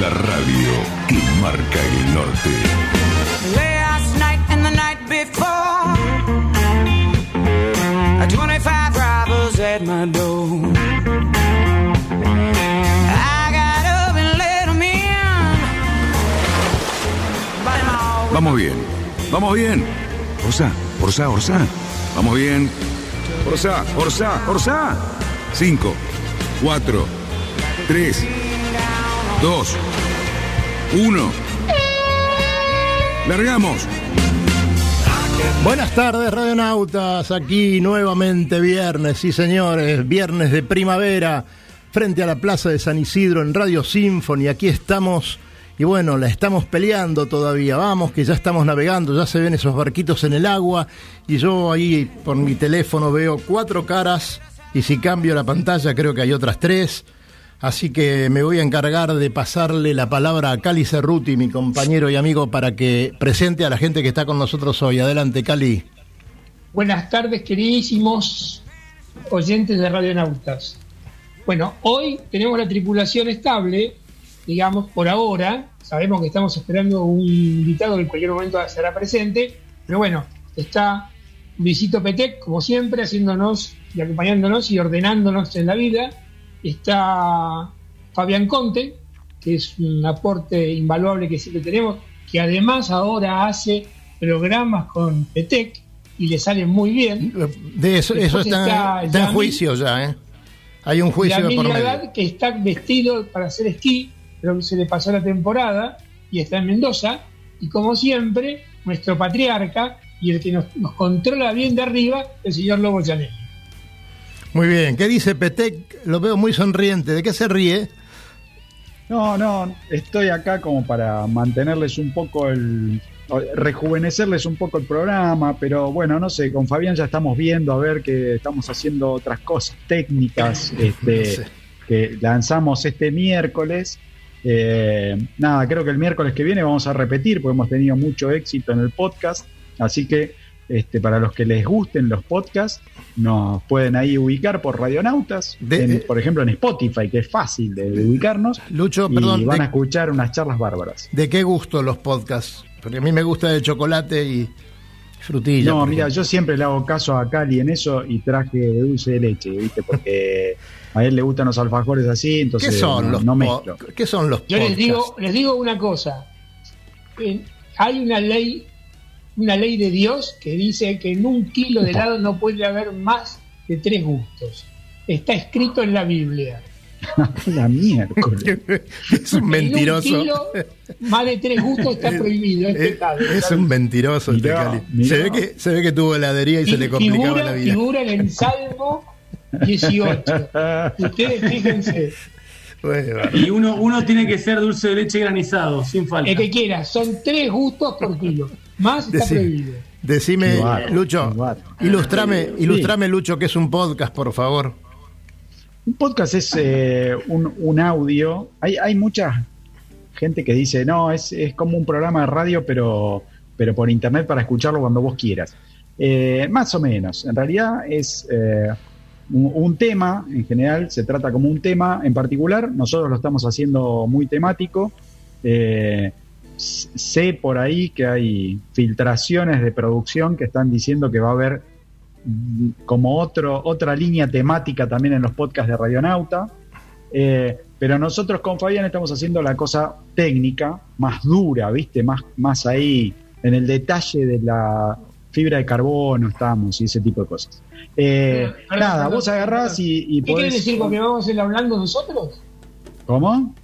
La radio que marca el norte. Last night and the night before, 25 robbers at my door. I got up and let 'em in. Vamos bien, vamos bien. Orsa, Orsa, Orsa. Vamos bien. Orsa, Orsa, Orsa. 5, 4, 3, 2, 1. Largamos. Buenas tardes, radionautas. Aquí nuevamente viernes, sí señores, viernes de primavera, frente a la Plaza de San Isidro en Radio Symphony. Aquí estamos y bueno, la estamos peleando todavía. Vamos, que ya estamos navegando, ya se ven esos barquitos en el agua y yo ahí por mi teléfono veo cuatro caras y si cambio la pantalla creo que hay otras tres. Así que me voy a encargar de pasarle la palabra a Cali Cerruti, mi compañero y amigo, para que presente a la gente que está con nosotros hoy. Adelante, Cali. Buenas tardes, queridísimos oyentes de Radionautas. Bueno, hoy tenemos la tripulación estable, digamos, por ahora. Sabemos que estamos esperando un invitado que en cualquier momento será presente, pero bueno, está Luisito Petec, como siempre, haciéndonos y acompañándonos y ordenándonos en la vida. Está Fabián Conte, que es un aporte invaluable que siempre tenemos, que además ahora hace programas con Petec y le salen muy bien. De eso, eso está, está en Yami. juicio ya, ¿eh? Hay un juicio de por medio. Que está vestido para hacer esquí, pero se le pasó la temporada y está en Mendoza. Y como siempre, nuestro patriarca y el que nos, nos controla bien de arriba, el señor Lobo Chanel. Muy bien. ¿Qué dice Petec? Lo veo muy sonriente. ¿De qué se ríe? No, no, estoy acá como para mantenerles un poco el. rejuvenecerles un poco el programa, pero bueno, no sé, con Fabián ya estamos viendo a ver que estamos haciendo otras cosas técnicas este, que lanzamos este miércoles. Eh, nada, creo que el miércoles que viene vamos a repetir porque hemos tenido mucho éxito en el podcast, así que este, para los que les gusten los podcasts, nos pueden ahí ubicar por Radionautas, De- en- eh, por ejemplo en Spotify, que es fácil de, de ubicarnos Lucho, y perdón, van a ¿de, escuchar unas charlas bárbaras. de qué gusto los podcasts? Porque a mí me gusta el chocolate y frutilla. No, mira, yo siempre le hago caso a Cali en eso y traje de dulce de leche, ¿viste? Porque a él le gustan los alfajores así, entonces ¿Qué son no, los no mezclo. ¿Qué son los Yo les digo, les digo una cosa. En- hay una ley, una ley de Dios que dice que en un kilo de helado no puede haber más de tres gustos. Está escrito en la Biblia. La miércoles. es un mentiroso. En un kilo, más de tres gustos está prohibido. Es, Es, es un mentiroso este Mirá, Cali. mirá. Se ve, que, se ve que tuvo heladería y se le complicaba figura, la vida. figura en el Salmo 18. Ustedes fíjense, Bueno, Y uno, uno tiene que ser dulce de leche granizado, sin falta. el que quiera, son tres gustos por kilo. Más está Decí- prohibido. Decime, Lucho, ilustrame, ilustrame, Lucho, que es un podcast, por favor. Un podcast es eh, un, un audio. Hay, hay mucha gente que dice, no, es, es como un programa de radio, pero, pero por internet para escucharlo cuando vos quieras. Eh, más o menos. En realidad es eh, un, un tema, en general, se trata como un tema en particular. Nosotros lo estamos haciendo muy temático. Eh, sé por ahí que hay filtraciones de producción que están diciendo que va a haber mm, como otro, otra línea temática también en los podcasts de Radionauta. Eh, pero nosotros con Fabián estamos haciendo la cosa técnica, más dura, ¿viste? Más, más ahí en el detalle de la fibra de carbono estamos y ese tipo de cosas. Eh, nada, vos agarrás y, y ¿Qué quiere podés- decir? ¿Porque vamos a ir hablando nosotros? ¿Cómo?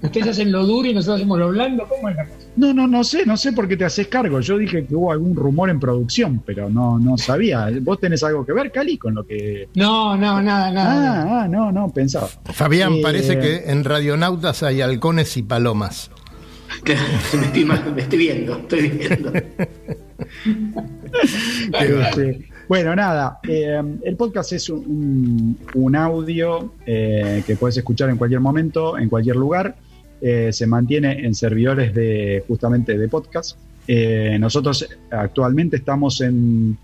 ¿Ustedes hacen lo duro y nosotros hacemos lo blando? ¿Cómo es la cosa? No, no, no sé, no sé por qué te haces cargo. Yo dije que hubo algún rumor en producción, pero no, no sabía. ¿Vos tenés algo que ver, Cali, con lo que... No, no, nada, nada. Ah, ah, no, no, pensaba. Fabián, Eh, parece que en Radionautas hay halcones y palomas. me, estoy, me estoy viendo, estoy viendo. Este, bueno, nada, eh, el podcast es un, un audio eh, que puedes escuchar en cualquier momento, en cualquier lugar. Eh, se mantiene en servidores de justamente de podcast. nosotros actualmente estamos en,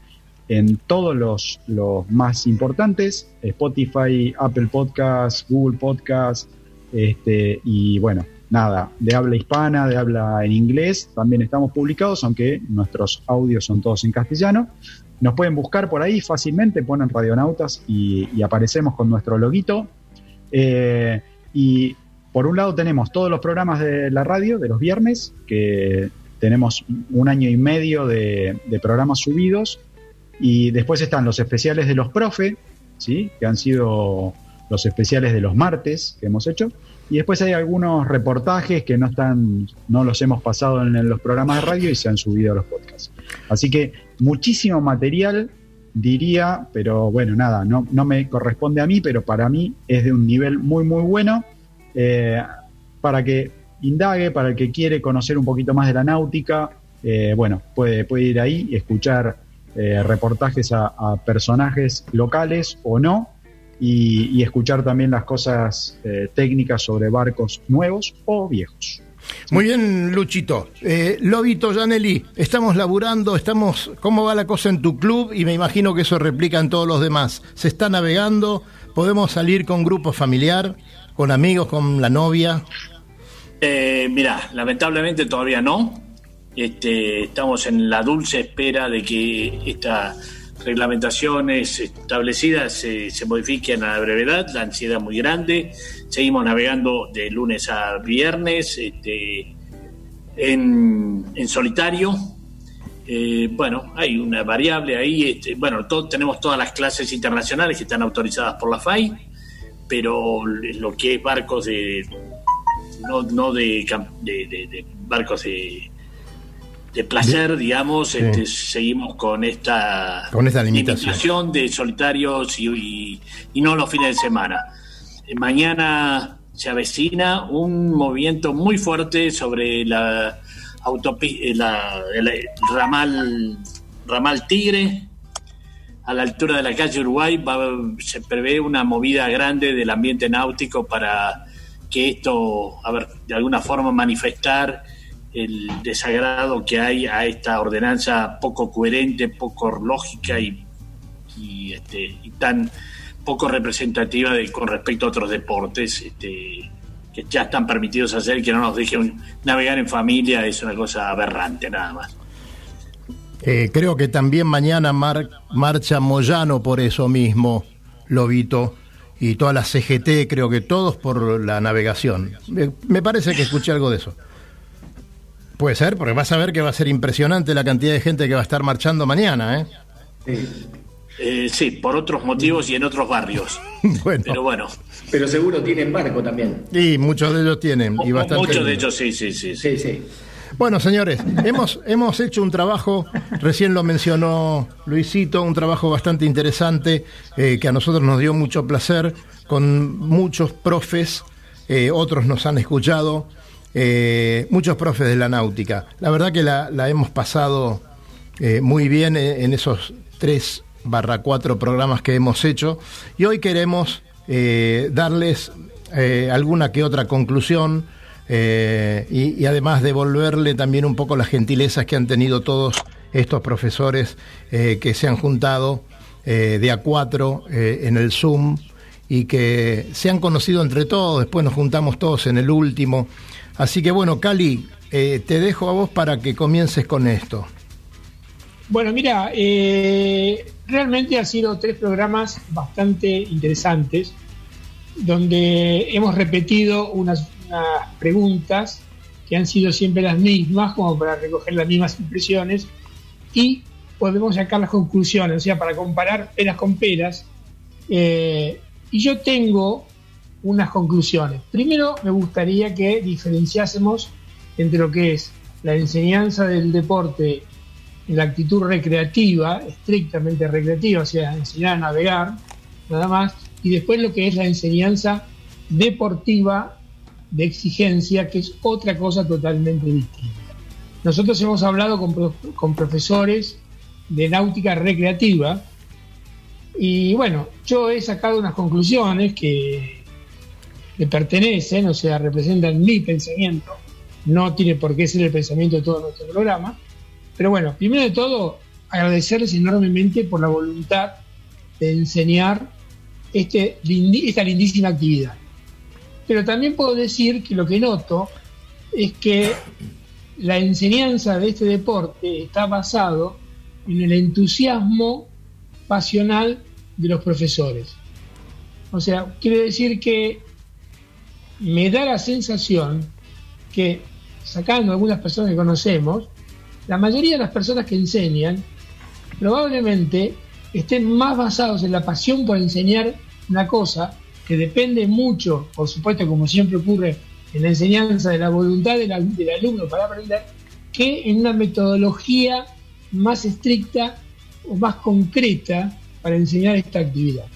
en todos los, los, más importantes, Spotify, Apple Podcasts, Google Podcasts, este, y bueno, nada, de habla hispana, de habla en inglés, también estamos publicados, aunque nuestros audios son todos en castellano. Nos pueden buscar por ahí fácilmente, ponen Radionautas y, aparecemos con nuestro loguito. Eh, y por un lado tenemos todos los programas de la radio de los viernes, que tenemos un año y medio de, programas subidos. Y después están los especiales de los profe, ¿sí? que han sido los especiales de los martes que hemos hecho. Y después hay algunos reportajes que no están, no los hemos pasado en los programas de radio y se han subido a los podcasts. Así que muchísimo material, diría, pero bueno, nada, no, no me corresponde a mí, pero para mí es de un nivel muy, muy bueno. Eh, para que indague, para el que quiere conocer un poquito más de la náutica, eh, bueno, puede, ir ahí y escuchar eh, reportajes a personajes locales o no, y, escuchar también las cosas técnicas sobre barcos nuevos o viejos. Muy bien, Luchito. Eh, Lobito Janelli, estamos laburando, estamos. ¿Cómo va la cosa en tu club? Y me imagino que eso replica en todos los demás. ¿Se está navegando? ¿Podemos salir con grupo familiar, con amigos, con la novia? Eh, mira, lamentablemente todavía no. Este, estamos en la dulce espera de que esta reglamentaciones establecidas se, se, modifiquen a la brevedad, la ansiedad muy grande, seguimos navegando de lunes a viernes este, en, solitario. Eh, bueno, hay una variable ahí, este, bueno, tenemos todas las clases internacionales que están autorizadas por la FAI, pero lo que es barcos de, no, no de, de barcos de de placer, digamos, este, seguimos con esta, con esta limitación. de solitarios y, no los fines de semana. Eh, mañana se avecina un movimiento muy fuerte sobre la autopista, eh, el ramal, ramal Tigre, a la altura de la calle Uruguay, se prevé una movida grande del ambiente náutico para que esto, a ver, de alguna forma manifestar el desagrado que hay a esta ordenanza poco coherente, poco lógica y, este, tan poco representativa de, con respecto a otros deportes este, que ya están permitidos hacer, que no nos dejen navegar en familia, es una cosa aberrante nada más. Eh, creo que también mañana marcha Moyano por eso mismo, Lobito, y toda la CGT, creo que todos por la navegación. me parece que escuché algo de eso. Puede ser, porque vas a ver que va a ser impresionante la cantidad de gente que va a estar marchando mañana, ¿eh? Sí. Eh, sí, por otros motivos y en otros barrios. bueno. Pero bueno. Pero seguro tienen barco también. Y muchos de ellos tienen. Y muchos de ellos, sí, sí, sí. Sí, sí. Bueno, señores, hemos, hemos hecho un trabajo, recién lo mencionó Luisito, un trabajo bastante interesante eh, que a nosotros nos dio mucho placer, con muchos profes, eh, otros nos han escuchado, eh, muchos profes de la náutica. La verdad que la, hemos pasado muy bien en esos tres barra cuatro programas que hemos hecho y hoy queremos darles alguna que otra conclusión y, y, además devolverle también un poco las gentilezas que han tenido todos estos profesores que se han juntado de a cuatro en el Zoom y que se han conocido entre todos, después nos juntamos todos en el último Así que bueno, Cali, eh, te dejo a vos para que comiences con esto. Bueno, mira, eh, realmente han sido tres programas bastante interesantes, donde hemos repetido unas, preguntas que han sido siempre las mismas, como para recoger las mismas impresiones, y podemos sacar las conclusiones, o sea, para comparar peras con peras. Eh, y yo tengo unas conclusiones. Primero, me gustaría que diferenciásemos entre lo que es la enseñanza del deporte en la actitud recreativa, estrictamente recreativa, o sea, enseñar a navegar, nada más, y después lo que es la enseñanza deportiva de exigencia, que es otra cosa totalmente distinta. Nosotros hemos hablado con, profesores de náutica recreativa y bueno, yo he sacado unas conclusiones que me pertenecen, o sea, representan mi pensamiento, no tiene por qué ser el pensamiento de todo nuestro programa, pero bueno, primero de todo, agradecerles enormemente por la voluntad de enseñar este, esta lindísima actividad. Pero también puedo decir que lo que noto es que la enseñanza de este deporte está basado en el entusiasmo pasional de los profesores. O sea, quiere decir que me da la sensación que, sacando algunas personas que conocemos, la mayoría de las personas que enseñan probablemente estén más basados en la pasión por enseñar una cosa que depende mucho, por supuesto, como siempre ocurre en la enseñanza, de la voluntad del, alumno para aprender, que en una metodología más estricta o más concreta para enseñar esta actividad.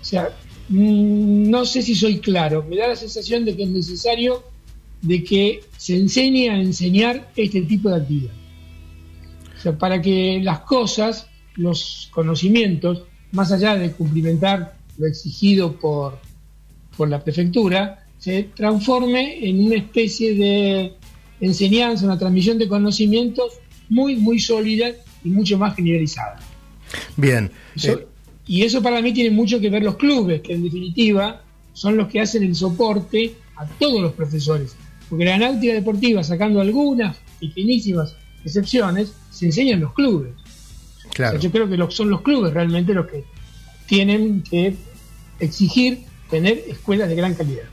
O sea, mm, no sé si soy claro, me da la sensación de que es necesario de que se enseñe a enseñar este tipo de actividad. O sea, para que las cosas, los conocimientos, más allá de cumplimentar lo exigido por, por la prefectura, se transforme en una especie de enseñanza, una transmisión de conocimientos muy, muy sólida y mucho más generalizada. Bien. Eh, y eso para mí tiene mucho que ver los clubes, que en definitiva son los que hacen el soporte a todos los profesores. Porque la náutica deportiva, sacando algunas pequeñísimas excepciones, se enseña en los clubes. Claro. yo creo que son los clubes realmente los que tienen que exigir tener escuelas de gran calidad.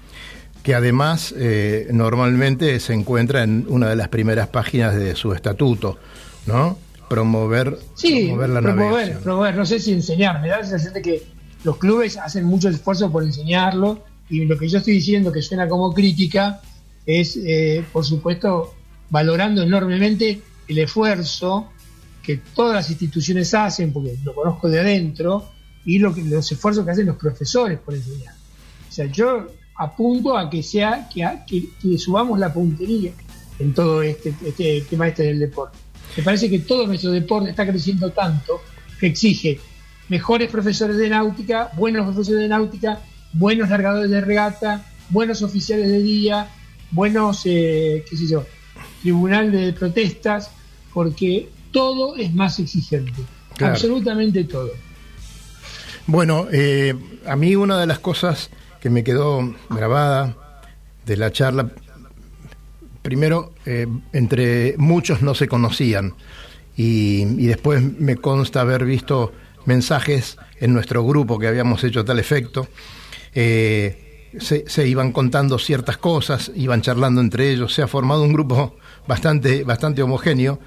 Que además eh, normalmente se encuentra en una de las primeras páginas de su estatuto, ¿no? Promover, sí, promover la promover, promover, no sé si enseñar, me da la sensación de que los clubes hacen mucho esfuerzo por enseñarlo y lo que yo estoy diciendo que suena como crítica es, eh, por supuesto, valorando enormemente el esfuerzo que todas las instituciones hacen, porque lo conozco de adentro, y lo que, los esfuerzos que hacen los profesores por enseñar. O sea, yo apunto a que sea que, que, subamos la puntería en todo este, este tema este del deporte. Me parece que todo nuestro deporte está creciendo tanto que exige mejores profesores de náutica, buenos profesores de náutica, buenos largadores de regata, buenos oficiales de día, buenos, eh, qué sé yo, tribunal de protestas, porque todo es más exigente, absolutamente todo. Bueno, eh, a mí una de las cosas que me quedó grabada de la charla, primero, eh, entre muchos no se conocían y, después me consta haber visto mensajes en nuestro grupo que habíamos hecho tal efecto. Eh, se, iban contando ciertas cosas, iban charlando entre ellos, se ha formado un grupo bastante, bastante homogéneo.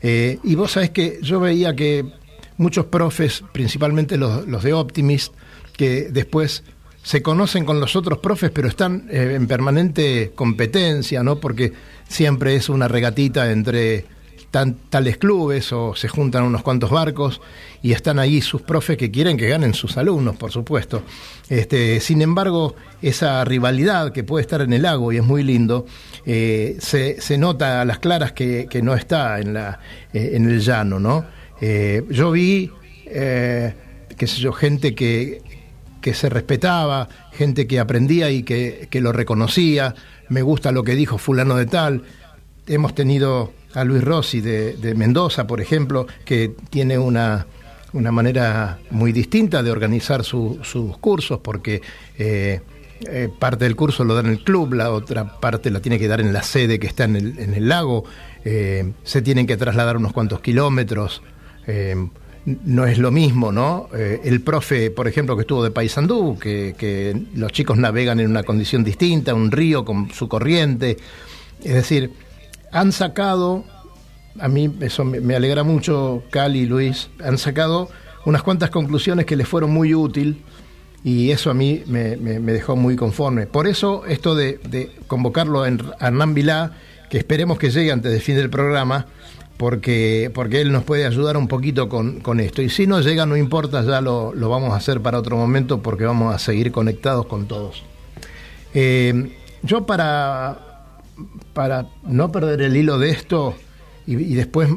y vos sabés que yo veía que muchos profes, principalmente los, los de Optimist, que después se conocen con los otros profes, pero están eh, en permanente competencia, ¿no? Porque siempre es una regatita entre tales clubes o se juntan unos cuantos barcos y están ahí sus profes que quieren que ganen sus alumnos, por supuesto. Este, sin embargo, esa rivalidad que puede estar en el lago y es muy lindo, eh, se, se, nota a las claras que, que no está en, la, eh, en el llano, ¿no? Eh, yo vi, eh, qué sé yo, gente que, que, se respetaba, gente que aprendía y que, lo reconocía. Me gusta lo que dijo fulano de tal. Hemos tenido a Luis Rossi de, Mendoza, por ejemplo, que tiene una, una manera muy distinta de organizar sus cursos, porque eh, parte del curso lo da en el club, la otra parte la tiene que dar en la sede que está en el, en el lago, se tienen que trasladar unos cuantos kilómetros, eh, no es lo mismo, ¿no? Eh, el profe, por ejemplo, que estuvo de Paysandú, que, los chicos navegan en una condición distinta, un río con su corriente. Es decir, han sacado, a mí eso me, alegra mucho, Cali y Luis, han sacado unas cuantas conclusiones que les fueron muy útil y eso a mí me, dejó muy conforme. Por eso esto de, convocarlo en, a Hernán Vilá, que esperemos que llegue antes del fin del programa, porque, porque él nos puede ayudar un poquito con, con esto. Y si no llega, no importa, ya lo, lo, vamos a hacer para otro momento porque vamos a seguir conectados con todos. Eh, yo para, para no perder el hilo de esto y, después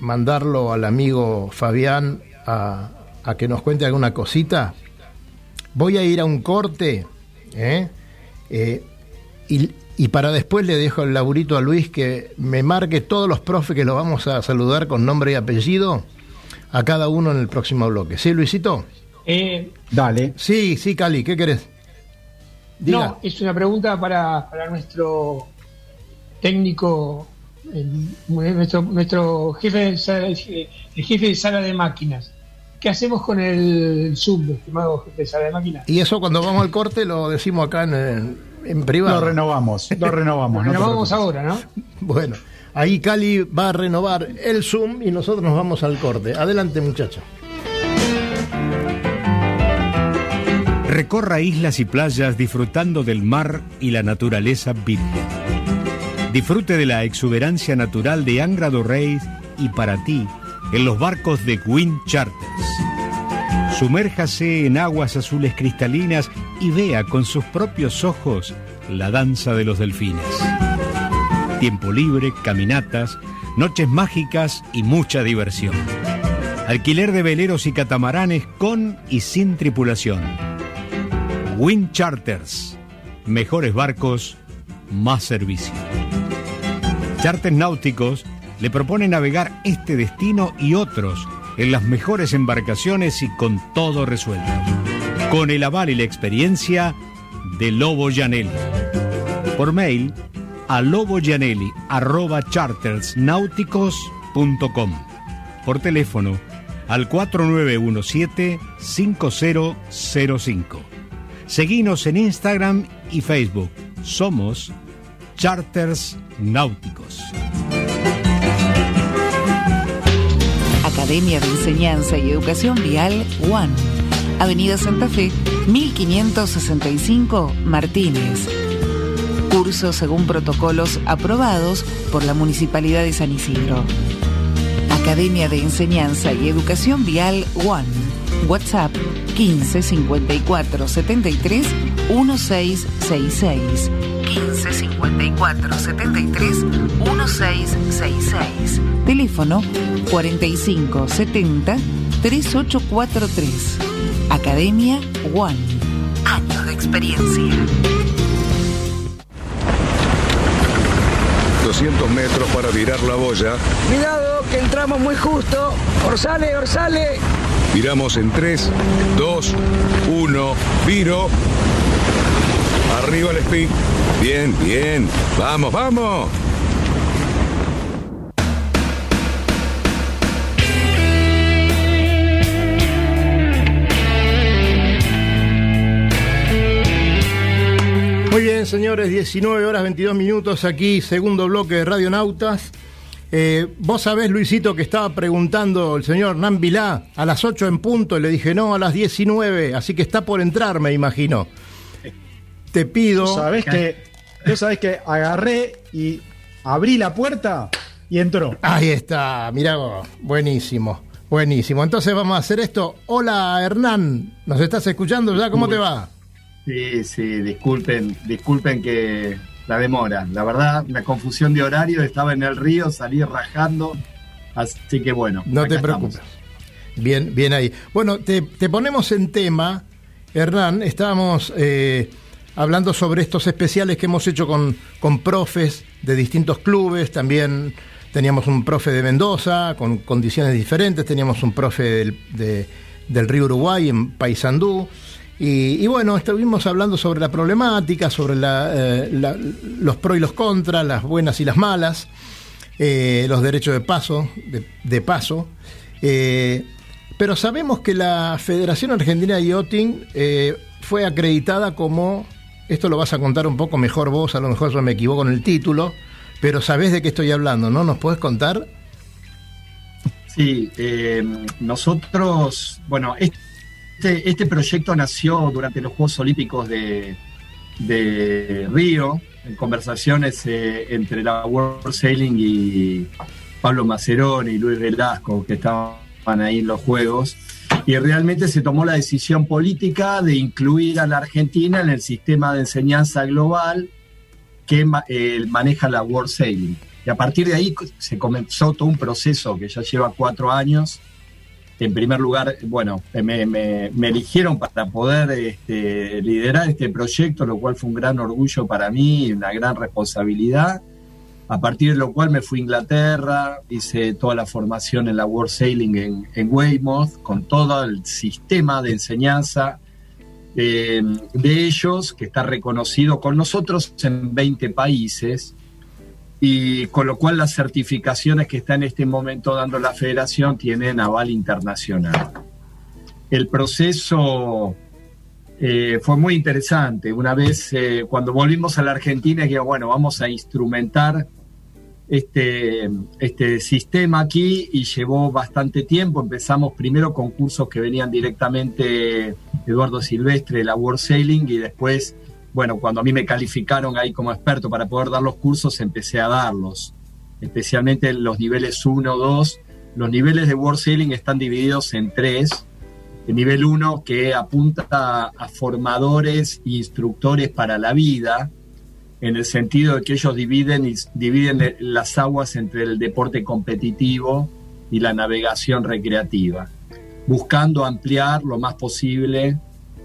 mandarlo al amigo Fabián a, a que nos cuente alguna cosita, voy a ir a un corte ¿eh? Eh, y, y para después le dejo el laburito a Luis que me marque todos los profes que los vamos a saludar con nombre y apellido a cada uno en el próximo bloque. ¿Sí, Luisito? Eh, Dale. Sí, sí, Cali, ¿qué querés? Diga. no, es una pregunta para, para nuestro técnico, el- nuestro, nuestro jefe, de sala- el jefe de sala de máquinas. ¿Qué hacemos con el Zoom, estimado jefe de sala de máquinas? Y eso cuando vamos al corte lo decimos acá en, en, en Lo privado. renovamos, lo renovamos. no te Nos vamos preocupes. ahora, ¿no? Bueno, ahí Cali va a renovar el Zoom y nosotros nos vamos al corte. Adelante, muchacho. Recorra islas y playas disfrutando del mar y la naturaleza virgen. Disfrute de la exuberancia natural de Angra do Reis y para ti en los barcos de Wind Charters. Sumérjase en aguas azules cristalinas y vea con sus propios ojos la danza de los delfines. Tiempo libre, caminatas, noches mágicas y mucha diversión. Alquiler de veleros y catamaranes con y sin tripulación. Wind Charters. Mejores barcos, más servicio. Charters náuticos le propone navegar este destino y otros en las mejores embarcaciones y con todo resuelto. Con el aval y la experiencia de Lobo Janelli. Por mail a loboyanelli.chartersnáuticos.com. Por teléfono al 4917-5005. Seguinos en Instagram y Facebook. Somos Charters Náuticos. Academia de Enseñanza y Educación Vial One. Avenida Santa Fe, 1565 Martínez. Cursos según protocolos aprobados por la Municipalidad de San Isidro. Academia de Enseñanza y Educación Vial One. WhatsApp 15 54 73 1666. 15 54 73 1666. Teléfono 45 70 3843. Academia One. Años de experiencia. 200 metros para virar la boya. Cuidado, que entramos muy justo. Orsale, orsale. Viramos en 3, 2, 1, viro. Arriba el speed. Bien, bien. Vamos, vamos. Muy bien, señores, 19 horas 22 minutos aquí, segundo bloque de Radionautas. Eh, Vos sabés, Luisito, que estaba preguntando el señor Hernán Vilá a las 8 en punto y le dije no, a las 19, así que está por entrar, me imagino. Te pido. Tú sabés que, tú sabés que agarré y abrí la puerta y entró. Ahí está, mirá vos, buenísimo, buenísimo. Entonces vamos a hacer esto. Hola, Hernán, ¿nos estás escuchando ya? ¿Cómo te va? Sí, sí, disculpen, disculpen que la demora. La verdad, una confusión de horario, estaba en el río, salí rajando, así que bueno. No te estamos. preocupes. Bien, bien ahí. Bueno, te, te ponemos en tema, Hernán. Estábamos eh, hablando sobre estos especiales que hemos hecho con, con profes de distintos clubes. También teníamos un profe de Mendoza con condiciones diferentes. Teníamos un profe del, de- del río Uruguay en Paysandú. Y, y bueno, estuvimos hablando sobre la problemática, sobre eh, la- los pros y los contras, las buenas y las malas eh, los derechos de paso, de, paso. Eh, pero sabemos que la Federación Argentina de Yachting eh, fue acreditada como, esto lo vas a contar un poco mejor vos, a lo mejor yo me equivoco en el título, pero sabés de qué estoy hablando, ¿no? ¿Nos podés contar? Sí, nosotros, bueno, este proyecto nació durante los Juegos Olímpicos de, de Río, en conversaciones eh, entre la World Sailing y Pablo Macerón y Luis Velasco, que estaban ahí en los Juegos. Y realmente se tomó la decisión política de incluir a la Argentina en el sistema de enseñanza global que eh, maneja la World Sailing. Y a partir de ahí se comenzó todo un proceso que ya lleva cuatro años. En primer lugar, bueno, me, eligieron para poder este, liderar este proyecto, lo cual fue un gran orgullo para mí y una gran responsabilidad. A partir de lo cual me fui a Inglaterra, hice toda la formación en la World Sailing en, en Weymouth, con todo el sistema de enseñanza eh, de ellos, que está reconocido con nosotros en 20 países, y con lo cual las certificaciones que está en este momento dando la federación tienen aval internacional. El proceso eh, fue muy interesante. Una vez, eh, cuando volvimos a la Argentina, dije, bueno, vamos a instrumentar este, este sistema aquí y llevó bastante tiempo. Empezamos primero con cursos que venían directamente Eduardo Silvestre de la World Sailing y después, bueno, cuando a mí me calificaron ahí como experto para poder dar los cursos, empecé a darlos, especialmente los niveles 1, 2. Los niveles de World Sailing están divididos en tres. El nivel 1 que apunta a formadores e instructores para la vida, en el sentido de que ellos dividen, dividen las aguas entre el deporte competitivo y la navegación recreativa, buscando ampliar lo más posible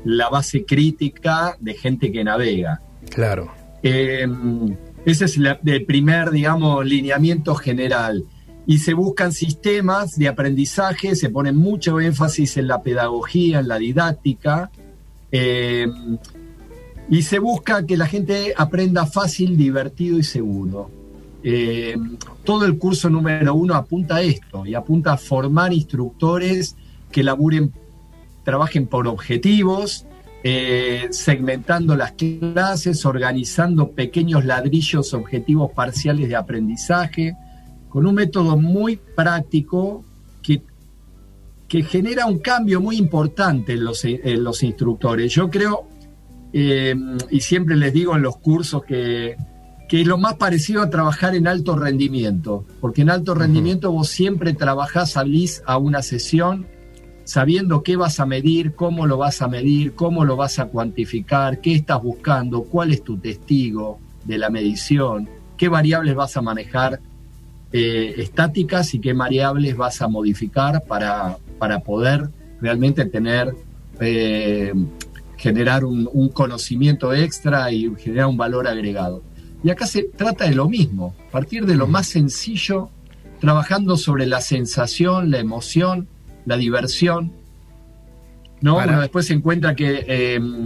la base crítica de gente que navega. Claro. Em, ese es el primer, digamos, lineamiento general. Y se buscan sistemas de aprendizaje, se pone mucho énfasis en la pedagogía, en la didáctica. Eh, y se busca que la gente aprenda fácil, divertido y seguro. Eh, todo el curso número uno apunta a esto y apunta a formar instructores que laburen, trabajen por objetivos, eh, segmentando las clases, organizando pequeños ladrillos objetivos parciales de aprendizaje, con un método muy práctico que, que genera un cambio muy importante en los, en los instructores. Yo creo eh, y siempre les digo en los cursos que, que es lo más parecido a trabajar en alto rendimiento, porque en alto rendimiento vos siempre trabajás, salís a una sesión sabiendo qué vas a medir, cómo lo vas a medir, cómo lo vas a cuantificar, qué estás buscando, cuál es tu testigo de la medición, qué variables vas a manejar eh, estáticas y qué variables vas a modificar para, para poder realmente tener eh, generar un, conocimiento extra y generar un valor agregado. Y acá se trata de lo mismo, partir de lo más sencillo, trabajando sobre la sensación, la emoción, la diversión. ¿no? después se encuentra que em,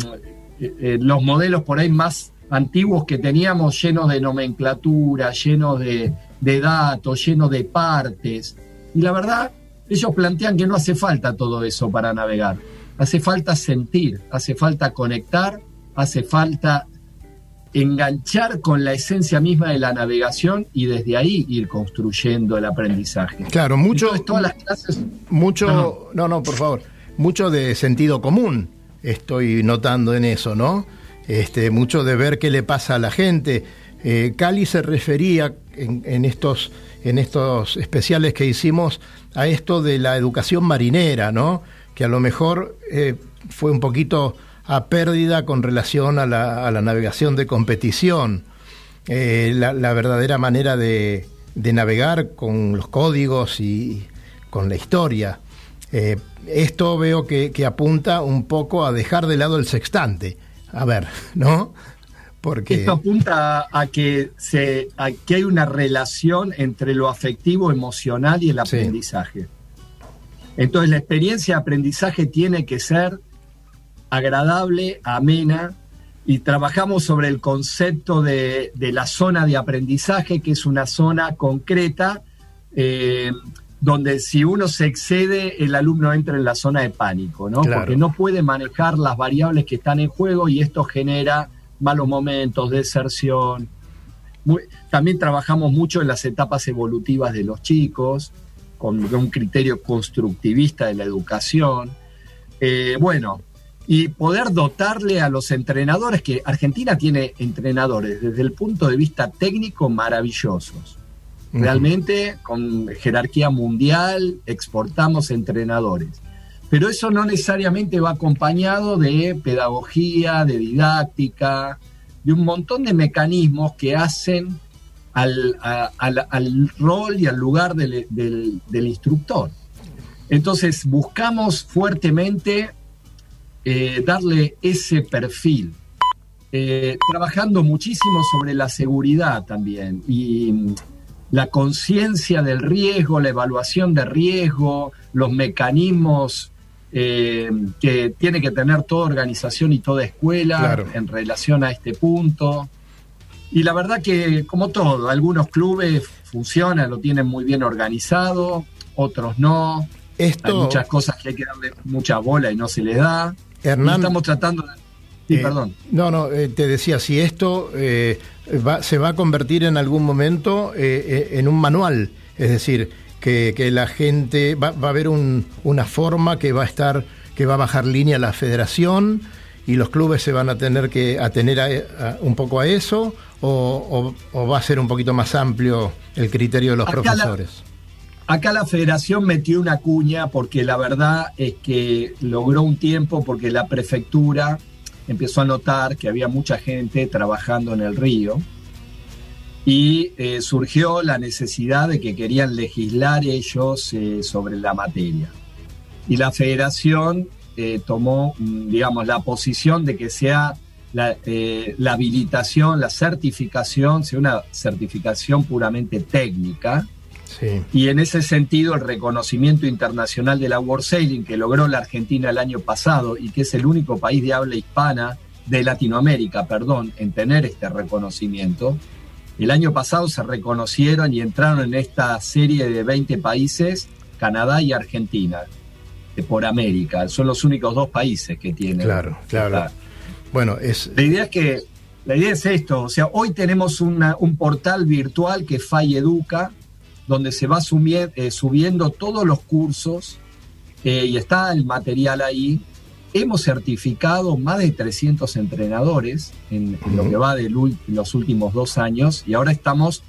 eh, eh, los modelos por ahí más antiguos que teníamos, llenos de nomenclatura, llenos de, de datos, llenos de partes. Y la verdad, ellos plantean que no hace falta todo eso para navegar Hace falta sentir, hace falta conectar, hace falta enganchar con la esencia misma de la navegación y desde ahí ir construyendo el aprendizaje. Claro, mucho, todas las clases, mucho, no, no, por favor, mucho de sentido común estoy notando en eso, ¿no? Este, mucho de ver qué le pasa a la gente. Eh, Cali se refería en, en, estos, en estos especiales que hicimos a esto de la educación marinera, ¿no? que a lo mejor eh, fue un poquito a pérdida con relación a la, navegación de competición. Eh, la, verdadera manera de, navegar con los códigos y con la historia. Eh, esto veo que, apunta un poco a dejar de lado el sextante. A ver, ¿no? Porque... Esto apunta a que, se, a que hay una relación entre lo afectivo, emocional y el aprendizaje. Entonces la experiencia de aprendizaje tiene que ser agradable, amena, y trabajamos sobre el concepto de, la zona de aprendizaje, que es una zona concreta, eh, donde si uno se excede, el alumno entra en la zona de pánico, ¿no? Porque no puede manejar las variables que están en juego y esto genera malos momentos, deserción. también trabajamos mucho en las etapas evolutivas de los chicos, con un criterio constructivista de la educación. Eh, bueno, y poder dotarle a los entrenadores, que Argentina tiene entrenadores desde el punto de vista técnico maravillosos. Realmente con jerarquía mundial exportamos entrenadores. Pero eso no necesariamente va acompañado de pedagogía, de didáctica, de un montón de mecanismos que hacen al, a- al- al rol y al lugar del, del- del instructor. Entonces buscamos fuertemente eh, darle ese perfil, eh, trabajando muchísimo sobre la seguridad también y mm, la conciencia del riesgo, la evaluación de riesgo, los mecanismos eh, que tiene que tener toda organización y toda escuela Claro. en relación a este punto. Y la verdad que, como todo, algunos clubes funcionan, lo tienen muy bien organizado, otros no. Esto- Hay muchas cosas que hay que darle mucha bola y no se les da. Hernán- estamos tratando de... Sí, Eh, perdón. No, no, eh, te decía, si esto eh, va- se va a convertir en algún momento eh, en un manual, es decir, que, que la gente va, va a haber un- una forma que va a estar, que va a bajar línea la federación y los clubes se van a tener que atener a- a- un poco a eso o, o- o va a ser un poquito más amplio el criterio de los Acá la- profesores. Acá la federación metió una cuña porque la verdad es que logró un tiempo porque la prefectura empezó a notar que había mucha gente trabajando en el río y eh, surgió la necesidad de que querían legislar ellos eh, sobre la materia. Y la federación eh, tomó, mm, digamos, la posición de que sea la, la habilitación, la certificación, sea una certificación puramente técnica, Sí. y en ese sentido, el reconocimiento internacional de la World Sailing que logró la Argentina el año pasado y que es el único país de habla hispana de Latinoamérica, perdón, en tener este reconocimiento. El año pasado se reconocieron y entraron en esta serie de 20 países, Canadá y Argentina, por América. Son los únicos dos países que tienen. Claro, claro. esta- Bueno, es la idea es que la idea es esto, o sea, hoy tenemos una- un portal virtual que es FAI Educa, donde se va sumie- eh, subiendo todos los cursos eh, y está el material ahí. Hemos certificado más de 300 entrenadores en, en lo que va de los últimos dos años y ahora estamos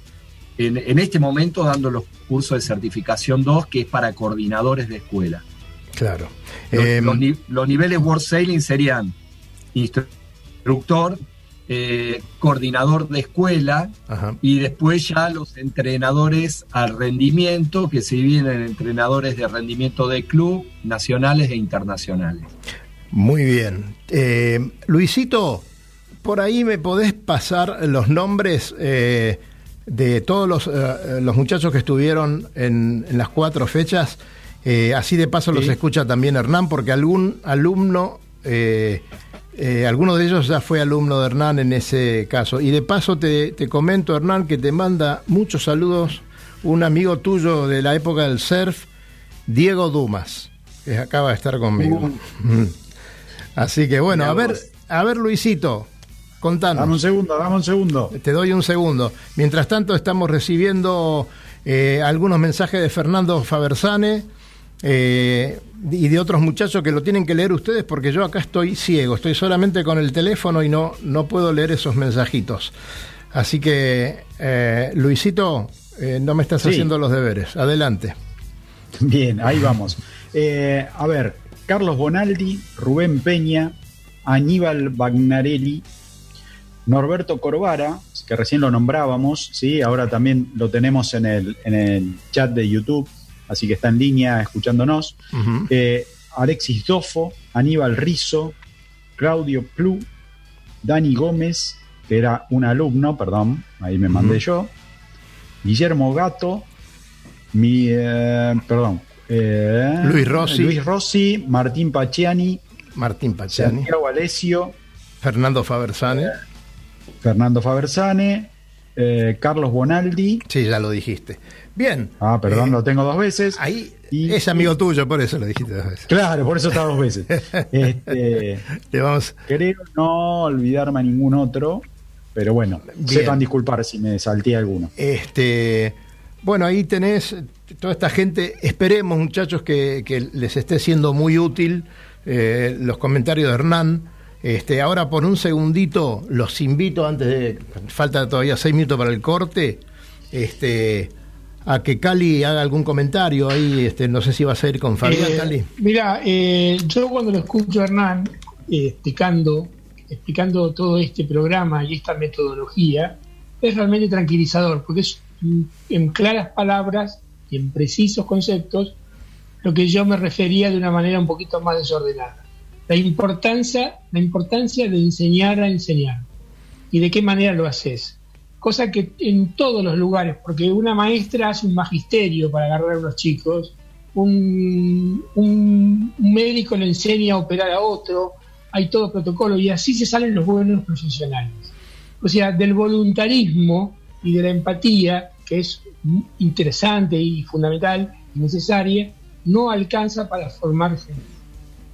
en, en este momento dando los cursos de certificación 2, que es para coordinadores de escuela. claro. Los, Em, los los niveles World Sailing serían instru- instructor, eh, coordinador de escuela Ajá. y después ya los entrenadores al rendimiento, que se dividen en entrenadores de rendimiento de club, nacionales e internacionales. Muy bien. Eh, Luisito, por ahí me podés pasar los nombres eh, de todos los, los muchachos que estuvieron en, en las cuatro fechas. Así de paso los escucha también Hernán, porque algún alumno, eh, alguno de ellos ya fue alumno de Hernán en ese caso. Y de paso te, te comento, Hernán, que te manda muchos saludos un amigo tuyo de la época del surf, Diego Dumas, que acaba de estar conmigo. Mm. Así que bueno, a ver, a ver Luisito, contanos. Dame un segundo, dame un segundo. Te doy un segundo. Mientras tanto, estamos recibiendo eh, algunos mensajes de Fernando Fabersane eh, y de otros muchachos que lo tienen que leer ustedes porque yo acá estoy ciego, estoy solamente con el teléfono y no, no puedo leer esos mensajitos. Así que, eh, Luisito, eh, no me estás Sí. haciendo los deberes. Adelante. Bien, ahí vamos. A ver, Carlos Bonaldi, Rubén Peña, Aníbal Bagnarelli, Norberto Corvara, que recién lo nombrábamos, ¿sí? ahora también lo tenemos en el, en el chat de YouTube, así que está en línea escuchándonos. Eh, Alexis Dofo, Aníbal Rizo, Claudio Plu, Dani Gómez, que era un alumno, perdón, ahí me mandé yo, Guillermo Gato, mi, eh, perdón, eh, Luis Rossi. Luis Rossi, Martín Paciani, Martín Santiago Alessio, Fernando Fabersane. Fernando Fabersane, eh, Carlos Bonaldi, Sí, ya lo dijiste. Bien. ah, perdón, Eh, lo tengo dos veces. Ahí Y- es amigo tuyo, por eso lo dijiste dos veces. Claro, por eso está dos veces. Este, vamos, Creo no olvidarme a ningún otro, pero bueno, Bien. sepan disculpar si me salté alguno. Este, bueno, ahí tenés toda esta gente. Esperemos, muchachos, que, que les esté siendo muy útil eh, los comentarios de Hernán. Este, ahora, por un segundito, los invito, antes de. Falta todavía seis minutos para el corte. Este. A que Cali haga algún comentario ahí, este, no sé si vas a ir con Fabián, Eh, Cali. Mira, eh, yo cuando lo escucho a Hernán eh, explicando explicando todo este programa y esta metodología, es realmente tranquilizador, porque es mm, en claras palabras y en precisos conceptos lo que yo me refería de una manera un poquito más desordenada. La importancia, la importancia de enseñar a enseñar. ¿Y de qué manera lo haces? Cosa que en todos los lugares, porque una maestra hace un magisterio para agarrar a unos chicos, un, un médico le enseña a operar a otro, hay todo protocolo y así se salen los buenos profesionales. O sea, del voluntarismo y de la empatía, que es interesante y fundamental y necesaria, no alcanza para formar.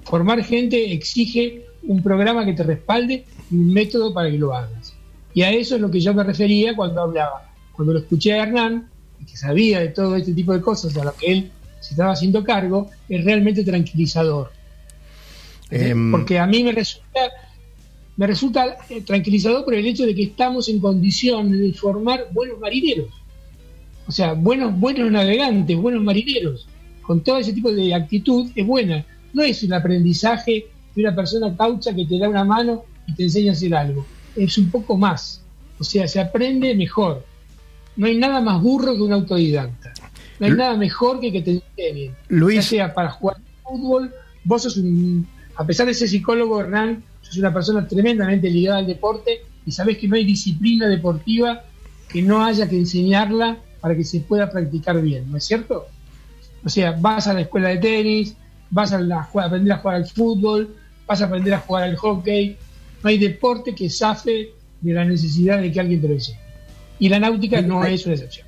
Formar gente exige un programa que te respalde y un método para que lo hagas. Y a eso es lo que yo me refería cuando hablaba. Cuando lo escuché a Hernán, que sabía de todo este tipo de cosas a lo que él se estaba haciendo cargo, es realmente tranquilizador. Em, Porque a mí me resulta, me resulta eh, tranquilizador por el hecho de que estamos en condiciones de formar buenos marineros. O sea, buenos, buenos navegantes, buenos marineros. Con todo ese tipo de actitud es buena. No es el aprendizaje de una persona caucha que te da una mano y te enseña a hacer algo. Es un poco más. O sea, se aprende mejor. No hay nada más burro que un autodidacta. No hay nada mejor que que te enseñen. Luis- Ya sea para jugar fútbol, vos sos un, a pesar de ser psicólogo, Hernán, sos una persona tremendamente ligada al deporte y sabés que no hay disciplina deportiva que no haya que enseñarla para que se pueda practicar bien, ¿no es cierto? O sea, vas a la escuela de tenis, vas a, la- a aprender a jugar al fútbol, vas a aprender a jugar al hockey. No hay deporte que zafe de la necesidad de que alguien te lo enseñe. Y la náutica no es una excepción.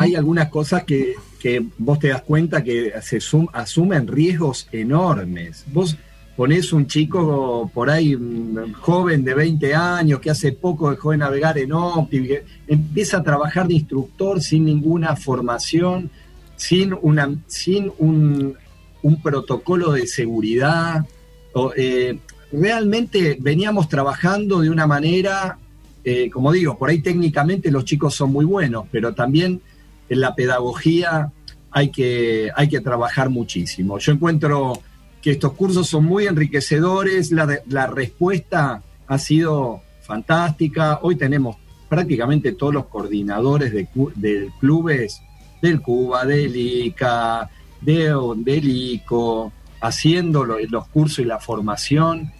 Hay algunas cosas que, que vos te das cuenta que se sum- asumen riesgos enormes. Vos ponés un chico por ahí mm, joven de 20 años que hace poco dejó de navegar en Opti, que empieza a trabajar de instructor sin ninguna formación, sin, una, sin un, un protocolo de seguridad. O, eh, realmente veníamos trabajando de una manera eh, como digo, por ahí técnicamente los chicos son muy buenos, pero también en la pedagogía hay que, hay que trabajar muchísimo. Yo encuentro que estos cursos son muy enriquecedores, la, re- la respuesta ha sido fantástica. Hoy tenemos prácticamente todos los coordinadores de, de clubes del Cuba, del ICA, de, del ICO, haciendo lo- los cursos y la formación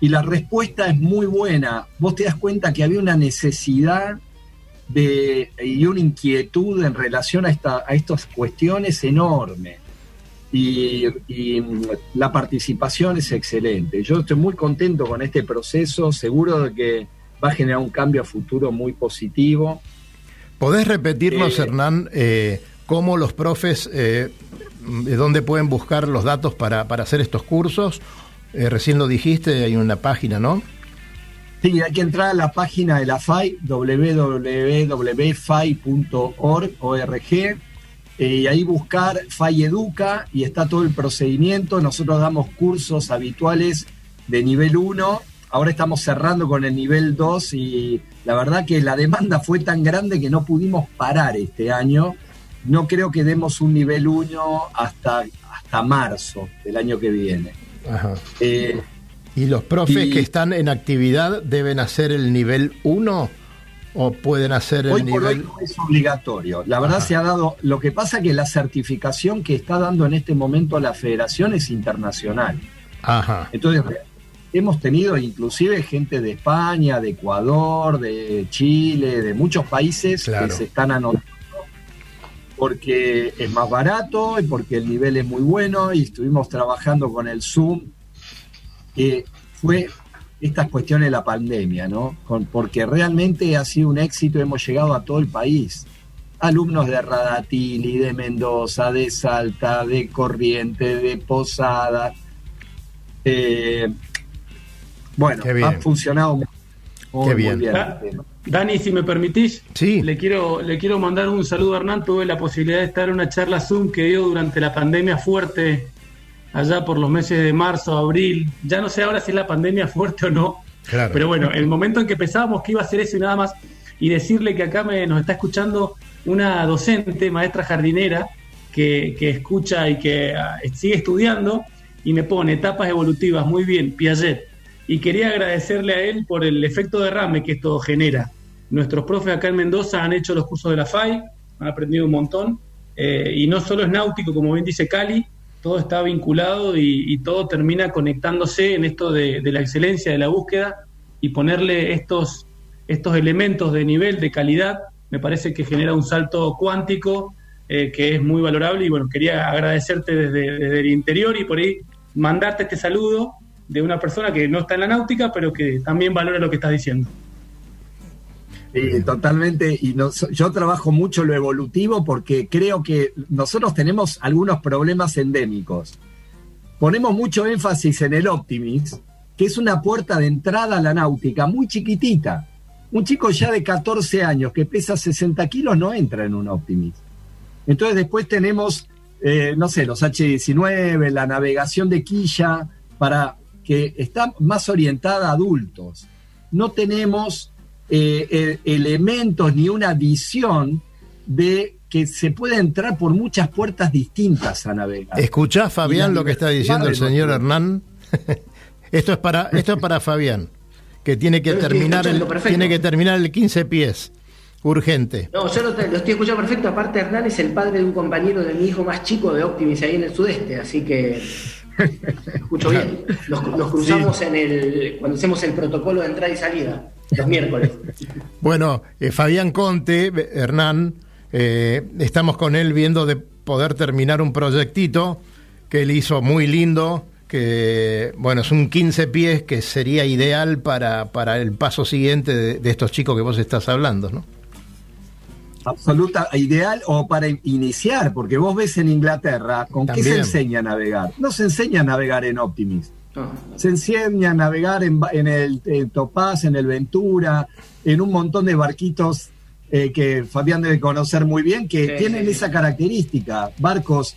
y la respuesta es muy buena. Vos te das cuenta que había una necesidad de, y una inquietud en relación a, esta, a estas cuestiones enorme. Y, y, mm, la participación es excelente. Yo estoy muy contento con este proceso, seguro de que va a generar un cambio a futuro muy positivo. ¿Podés repetirnos, Eh, Hernán, eh, cómo los profes, eh, de dónde pueden buscar los datos para, para hacer estos cursos? Eh, recién lo dijiste, hay una página, ¿no? Sí, hay que entrar a la página de la FAI, www.fai.org, org, eh, y ahí buscar FAI Educa y está todo el procedimiento. Nosotros damos cursos habituales de nivel 1. Ahora estamos cerrando con el nivel 2 y la verdad que la demanda fue tan grande que no pudimos parar este año. No creo que demos un nivel 1 hasta, hasta marzo del año que viene. Ajá. Eh, ¿Y los profes y- que están en actividad deben hacer el nivel 1 o pueden hacer el Hoy por hoy nivel... no es obligatorio. La verdad Ajá. se ha dado. Lo que pasa que la certificación que está dando en este momento la federación es internacional. Ajá. Entonces, hemos tenido inclusive gente de España, de Ecuador, de Chile, de muchos países Claro. que se están anotando porque es más barato y porque el nivel es muy bueno y estuvimos trabajando con el Zoom, que fue estas cuestiones de la pandemia, ¿no? Con- porque realmente ha sido un éxito, hemos llegado a todo el país. Alumnos de Radatili, de Mendoza, de Salta, de Corrientes, de Posada. Eh, bueno, bien. ha funcionado muy, muy Qué bien. bien Ah, el tema. Dani, si me permitís, Sí. le quiero, le quiero mandar un saludo a Hernán. Tuve la posibilidad de estar en una charla Zoom que dio durante la pandemia fuerte, allá por los meses de marzo, abril. Ya no sé ahora si es la pandemia fuerte o no, Claro. pero bueno, el momento en que pensábamos que iba a ser eso y nada más, y decirle que acá me, nos está escuchando una docente, maestra jardinera, que, que escucha y que ah, sigue estudiando, y me pone etapas evolutivas, muy bien, Piaget. y quería agradecerle a él por el efecto derrame que esto genera. Nuestros profes acá en Mendoza han hecho los cursos de la FAI, han aprendido un montón, eh, y no solo es náutico, como bien dice Cali, todo está vinculado y, todo termina conectándose en esto de, la excelencia de la búsqueda y ponerle estos, estos elementos de nivel, de calidad, me parece que genera un salto cuántico eh, que es muy valorable y bueno, quería agradecerte desde, desde el interior y por ahí mandarte este saludo de una persona que no está en la náutica, pero que también valora lo que estás diciendo. Sí, totalmente. Y yo trabajo mucho lo evolutivo porque creo que nosotros tenemos algunos problemas endémicos. Ponemos mucho énfasis en el Optimis, que es una puerta de entrada a la náutica muy chiquitita. Un chico ya de 14 años que pesa 60 kilos no entra en un Optimis. Entonces después tenemos, eh, no sé, los H19, la navegación de quilla, para que está más orientada a adultos. No tenemos eh, elementos ni una visión de que se puede entrar por muchas puertas distintas a navegar. ¿Escuchás, Fabián, lo que está diciendo el señor Hernán? esto, es para, esto es para Fabián, que tiene que, terminar el, tiene que terminar el 15 pies. Urgente. No, yo lo, lo, estoy escuchando perfecto. Aparte, Hernán es el padre de un compañero de mi hijo más chico de Optimis ahí en el sudeste, así que Escucho bien. Nos, cruzamos en el, cuando hacemos el protocolo de entrada y salida, los miércoles. Bueno, eh, Fabián Conte, Hernán, eh, estamos con él viendo de poder terminar un proyectito que él hizo muy lindo, que bueno, es un 15 pies que sería ideal para, para el paso siguiente de, de estos chicos que vos estás hablando, ¿no? absoluta, ideal o para iniciar, porque vos ves en Inglaterra, ¿con qué se enseña a navegar? No se enseña a navegar en Optimist. Se enseña a navegar en, el Topaz, en el Ventura, en un montón de barquitos eh, que Fabián debe conocer muy bien, que tienen esa característica, barcos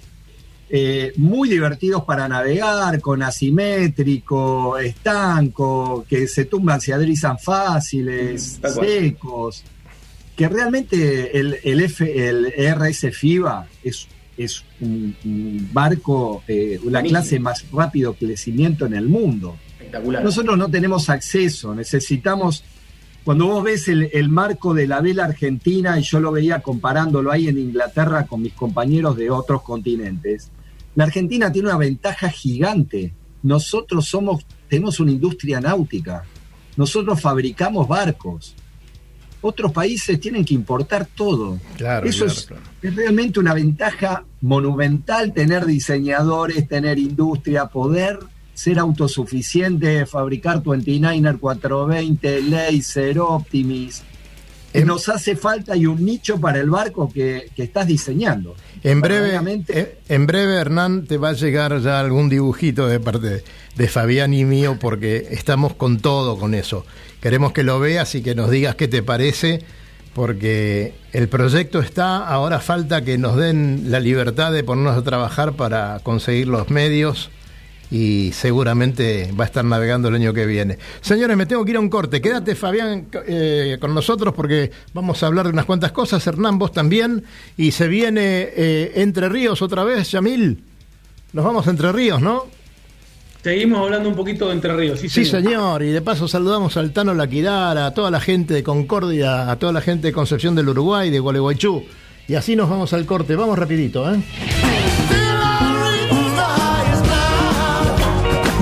eh, muy divertidos para navegar, con asimétrico, estanco, que se tumban, se adrizan fáciles, secos que realmente el, el, F, el RS FIBA es, es un, barco, eh, la clase más rápido crecimiento en el mundo. Espectacular. Nosotros no tenemos acceso, necesitamos, cuando vos ves el, el, marco de la vela argentina, y yo lo veía comparándolo ahí en Inglaterra con mis compañeros de otros continentes, la Argentina tiene una ventaja gigante. Nosotros somos, tenemos una industria náutica. Nosotros fabricamos barcos otros países tienen que importar todo. Claro, Eso es, realmente una ventaja monumental tener diseñadores, tener industria, poder ser autosuficiente, fabricar 29er 420, Laser, Optimis. En, nos hace falta y un nicho para el barco que, estás diseñando. En breve, eh, en breve, Hernán, te va a llegar ya algún dibujito de parte de Fabián y mío, porque estamos con todo con eso. Queremos que lo veas y que nos digas qué te parece, porque el proyecto está, ahora falta que nos den la libertad de ponernos a trabajar para conseguir los medios y seguramente va a estar navegando el año que viene. Señores, me tengo que ir a un corte. Quédate, Fabián, eh, con nosotros porque vamos a hablar de unas cuantas cosas. Hernán, vos también. Y se viene eh, Entre Ríos otra vez, Yamil. Nos vamos Entre Ríos, ¿no? Seguimos hablando un poquito de Entre Ríos. Sí, señor. Y de paso saludamos al Tano Laquidara, a toda la gente de Concordia, a toda la gente de Concepción del Uruguay, de Gualeguaychú. Y así nos vamos al corte. Vamos rapidito, ¿eh?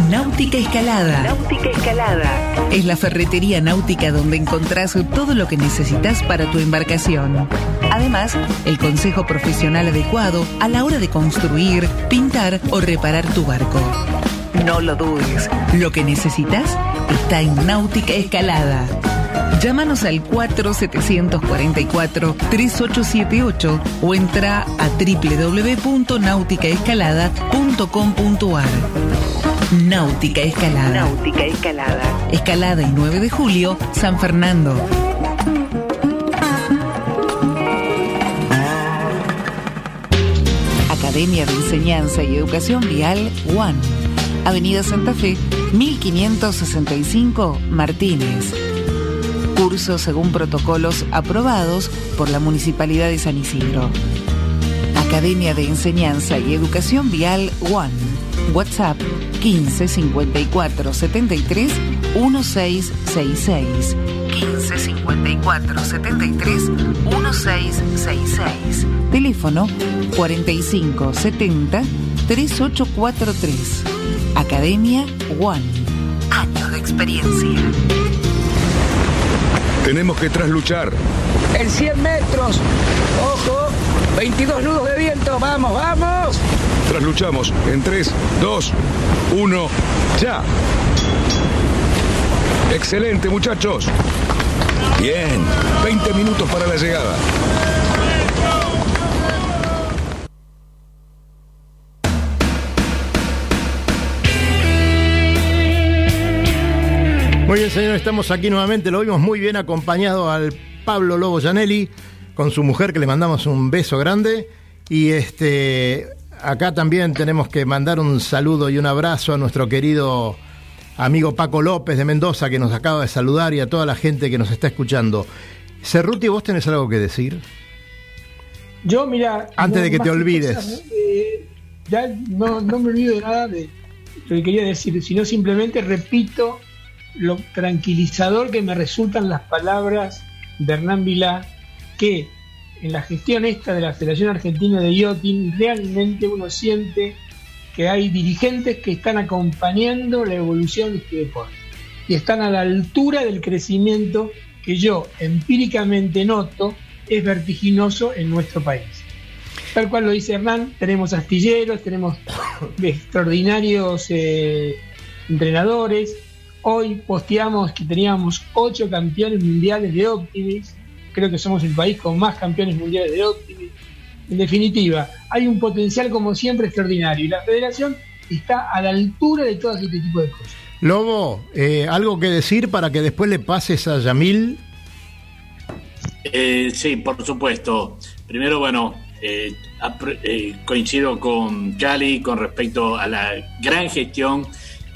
Náutica Escalada. Náutica Escalada. Es la ferretería náutica donde encontrás todo lo que necesitas para tu embarcación. Además, el consejo profesional adecuado a la hora de construir, pintar o reparar tu barco. No lo dudes. Lo que necesitas está en Náutica Escalada. Llámanos al 4744-3878 o entra a www.nauticaescalada.com.ar. Náutica Escalada. Náutica Escalada. Escalada y 9 de julio, San Fernando. Academia de Enseñanza y Educación Vial, One Avenida Santa Fe, 1565 Martínez. Cursos según protocolos aprobados por la Municipalidad de San Isidro. Academia de Enseñanza y Educación Vial One. WhatsApp 15 54 73 1666. 15 54 73 1666. Teléfono 45 70 3843. Academia One. Años de experiencia. Tenemos que trasluchar. En 100 metros. Ojo. 22 nudos de viento. Vamos, vamos. Trasluchamos en 3, 2, 1, ya. Excelente, muchachos. Bien, 20 minutos para la llegada. Bien, señor, estamos aquí nuevamente. Lo vimos muy bien acompañado al Pablo Lobo Janelli con su mujer, que le mandamos un beso grande. Y este acá también tenemos que mandar un saludo y un abrazo a nuestro querido amigo Paco López de Mendoza, que nos acaba de saludar, y a toda la gente que nos está escuchando. Cerruti, ¿vos tenés algo que decir? Yo, mira. Antes de que te olvides. cosas, eh, ya no, no me olvido de nada de lo que quería decir, sino simplemente repito lo tranquilizador que me resultan las palabras de Hernán Vilá, que en la gestión esta de la Federación Argentina de Yachting realmente uno siente que hay dirigentes que están acompañando la evolución de este deporte y están a la altura del crecimiento que yo empíricamente noto es vertiginoso en nuestro país. Tal cual lo dice Hernán, tenemos astilleros, tenemos extraordinarios eh, entrenadores. Hoy posteamos que teníamos ocho campeones mundiales de Optimis. Creo que somos el país con más campeones mundiales de Optimis. En definitiva, hay un potencial como siempre extraordinario y la federación está a la altura de todo este tipo de cosas. Lobo, eh, ¿algo que decir para que después le pases a Yamil? Eh, sí, por supuesto. Primero, bueno, eh, eh, coincido con Cali con respecto a la gran gestión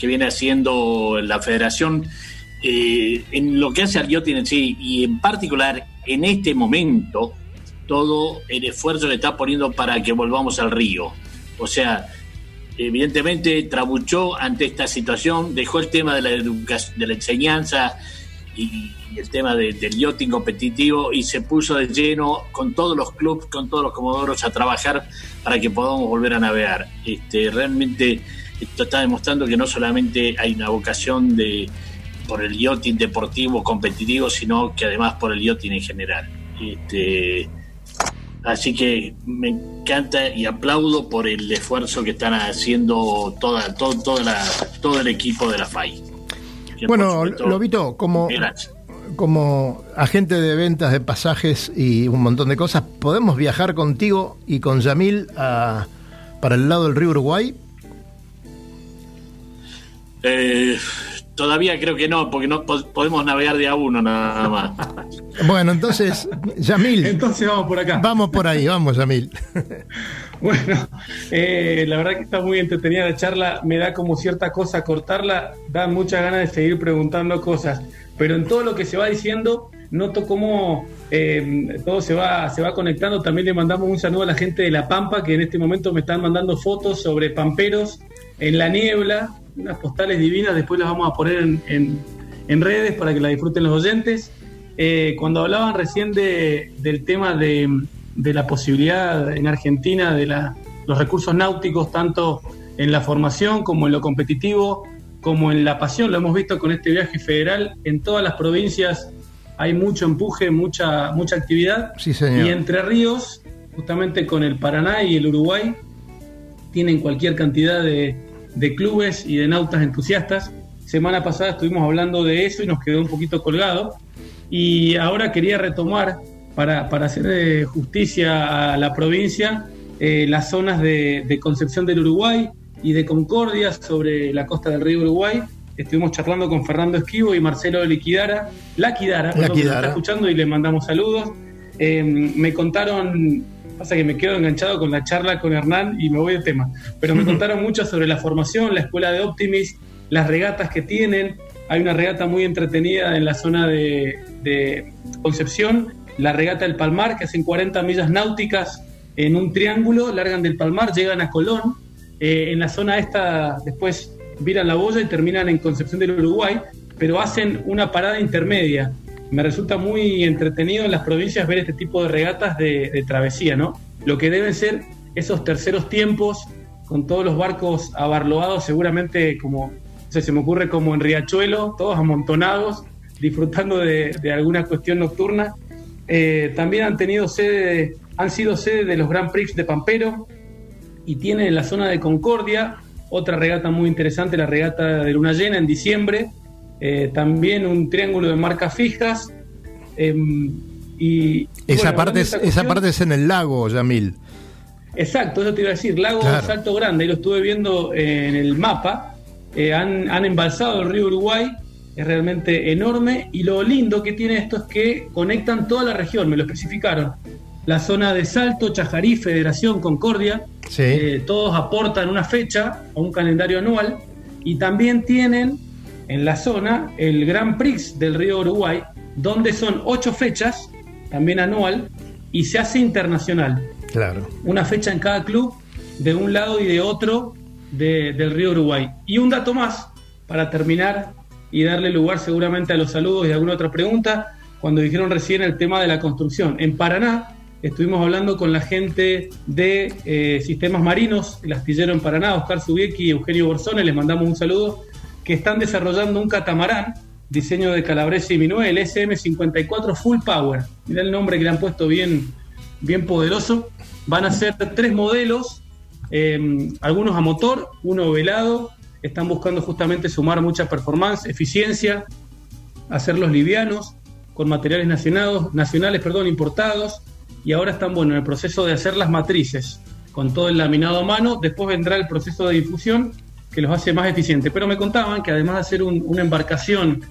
que viene haciendo la federación eh, en lo que hace al en sí y en particular en este momento todo el esfuerzo que está poniendo para que volvamos al río. O sea, evidentemente trabuchó ante esta situación, dejó el tema de la educación, de la enseñanza y, el tema de- del yachting competitivo y se puso de lleno con todos los clubes, con todos los comodoros a trabajar para que podamos volver a navegar. Este, realmente esto está demostrando que no solamente hay una vocación de por el yachting deportivo competitivo, sino que además por el yachting en general. Este, Así que me encanta y aplaudo por el esfuerzo que están haciendo toda, todo, toda la, todo el equipo de la FAI. Que, Bueno, Lobito, como, como agente de ventas de pasajes y un montón de cosas, ¿podemos viajar contigo y con Yamil a- para el lado del río Uruguay? Eh, todavía creo que no, porque no po- podemos navegar de a uno nada más. Bueno, entonces, Yamil. Entonces vamos por acá. Vamos por ahí, vamos, Yamil. Bueno, eh, la verdad que está muy entretenida la charla, me da como cierta cosa cortarla, da muchas ganas de seguir preguntando cosas, pero en todo lo que se va diciendo, noto cómo eh, todo se va, se va conectando. También le mandamos un saludo a la gente de La Pampa, que en este momento me están mandando fotos sobre pamperos en la niebla, unas postales divinas, después las vamos a poner en, redes para que la disfruten los oyentes. Eh, cuando hablaban recién de- del tema de, de la posibilidad en Argentina de la- los recursos náuticos, tanto en la formación como en lo competitivo, como en la pasión, lo hemos visto con este viaje federal, en todas las provincias hay mucho empuje, mucha, mucha actividad. Sí, señor. Y Entre Ríos, justamente con el Paraná y el Uruguay, tienen cualquier cantidad de, de clubes y de nautas entusiastas. Semana pasada estuvimos hablando de eso y nos quedó un poquito colgado. Y ahora quería retomar, para, para hacer eh, justicia a la provincia, eh, las zonas de, de Concepción del Uruguay y de Concordia sobre la costa del río Uruguay. Estuvimos charlando con Fernando Esquivo y Marcelo Liquidara, Laquidara, perdón, que nos está escuchando y le mandamos saludos. Eh, me contaron, pasa que me quedo enganchado con la charla con Hernán y me voy de tema, pero me contaron mucho sobre la formación, la escuela de Optimis, las regatas que tienen. Hay una regata muy entretenida en la zona de, de Concepción, la regata del Palmar, que hacen 40 millas náuticas en un triángulo, largan del Palmar, llegan a Colón. Eh, en la zona esta, después viran la boya y terminan en Concepción del Uruguay. pero hacen una parada intermedia. Me resulta muy entretenido en las provincias ver este tipo de regatas de, travesía, ¿no? Lo que deben ser esos terceros tiempos con todos los barcos abarloados, seguramente como, se me ocurre como en Riachuelo, todos amontonados, disfrutando de, de alguna cuestión nocturna. Eh, también han tenido sede, han sido sede de los Grand Prix de Pampero y tienen en la zona de Concordia otra regata muy interesante, la regata de Luna Llena en diciembre. Eh, también un triángulo de marcas fijas. em, y Esa, bueno, parte es, esa parte es en el lago, Yamil. Exacto, eso te iba a decir. Lago Claro. Salto Grande, ahí lo estuve viendo en el mapa. Eh, han, han embalsado el río Uruguay, es realmente enorme. Y lo lindo que tiene esto es que conectan toda la región, me lo especificaron. La zona de Salto, Chajarí, Federación, Concordia, Sí. eh, todos aportan una fecha a un calendario anual. Y también tienen en la zona el Grand Prix del río Uruguay, donde son ocho fechas, también anual, y se hace internacional Claro. una fecha en cada club de un lado y de otro de- del río Uruguay. Y un dato más para terminar y darle lugar seguramente a los saludos y alguna otra pregunta, cuando dijeron recién el tema de la construcción. En Paraná estuvimos hablando con la gente de eh, Sistemas Marinos, el astillero en Paraná, Oscar Zubiecki y Eugenio Borzone, les mandamos un saludo, que están desarrollando un catamarán, diseño de Calabrese y Minué, el SM54 Full Power. Mirá el nombre que le han puesto bien, bien poderoso. Van a ser tres modelos, eh, algunos a motor, uno velado. Están buscando justamente sumar mucha performance, eficiencia, hacerlos livianos, con materiales nacionados, nacionales perdón, importados. Y ahora están bueno, en el proceso de hacer las matrices con todo el laminado a mano. Después vendrá el proceso de difusión que los hace más eficientes. Pero me contaban que además de hacer un- una embarcación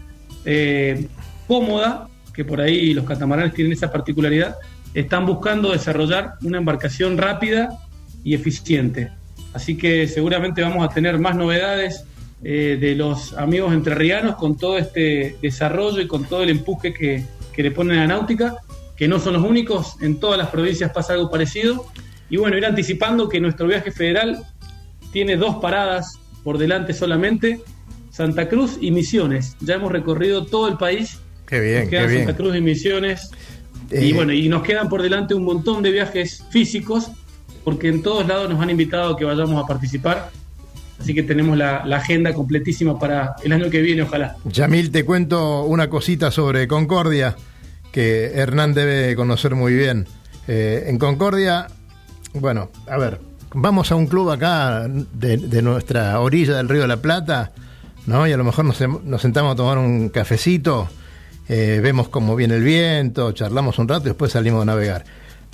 eh, cómoda, que por ahí los catamaranes tienen esa particularidad, están buscando desarrollar una embarcación rápida y eficiente. Así que seguramente vamos a tener más novedades eh, de los amigos entrerrianos con todo este desarrollo y con todo el empuje que, que le ponen a la náutica, que no son los únicos, en todas las provincias pasa algo parecido. Y bueno, ir anticipando que nuestro viaje federal tiene dos paradas por delante solamente, Santa Cruz y Misiones. Ya hemos recorrido todo el país. Qué bien, Nos quedan qué bien. Santa Cruz y Misiones. Eh, Y bueno, y nos quedan por delante un montón de viajes físicos, porque en todos lados nos han invitado a que vayamos a participar. Así que tenemos la, agenda completísima para el año que viene, ojalá. Yamil, te cuento una cosita sobre Concordia que Hernán debe conocer muy bien. Eh, en Concordia, bueno, a ver, vamos a un club acá de, nuestra orilla del Río de la Plata, ¿no? Y a lo mejor nos, nos sentamos a tomar un cafecito, eh, vemos cómo viene el viento, charlamos un rato y después salimos a navegar.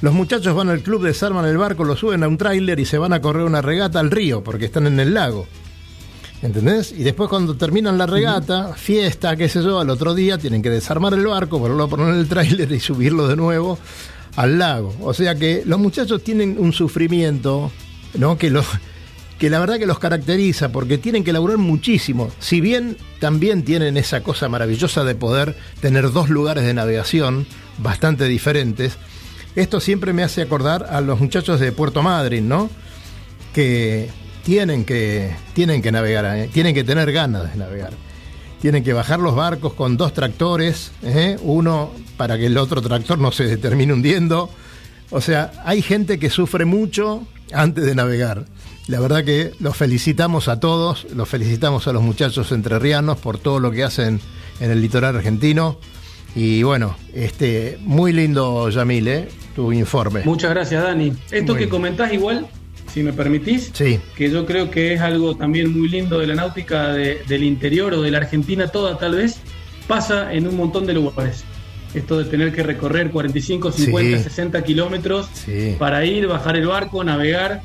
Los muchachos van al club, desarman el barco, lo suben a un tráiler y se van a correr una regata al río porque están en el lago. ¿Entendés? Y después cuando terminan la regata, fiesta, qué sé yo, al otro día tienen que desarmar el barco, volverlo a poner en el tráiler y subirlo de nuevo al lago. O sea que los muchachos tienen un sufrimiento, ¿no? Que los que la verdad que los caracteriza porque tienen que laburar muchísimo. Si bien también tienen esa cosa maravillosa de poder tener dos lugares de navegación bastante diferentes, esto siempre me hace acordar a los muchachos de Puerto Madryn, ¿no? Que tienen que, tienen que navegar, ¿eh? tienen que tener ganas de navegar. Tienen que bajar los barcos con dos tractores, ¿eh? uno para que el otro tractor no se termine hundiendo. O sea, hay gente que sufre mucho antes de navegar. La verdad que los felicitamos a todos, los felicitamos a los muchachos entrerrianos por todo lo que hacen en el litoral argentino. Y bueno, este muy lindo, Yamil, ¿eh? Tu informe. Muchas gracias, Dani. Esto que comentás igual, si me permitís, Sí, que yo creo que es algo también muy lindo de la náutica de- del interior o de la Argentina toda tal vez, pasa en un montón de lugares. Esto de tener que recorrer 45, 50, Sí. 60 kilómetros sí. para ir, bajar el barco, navegar,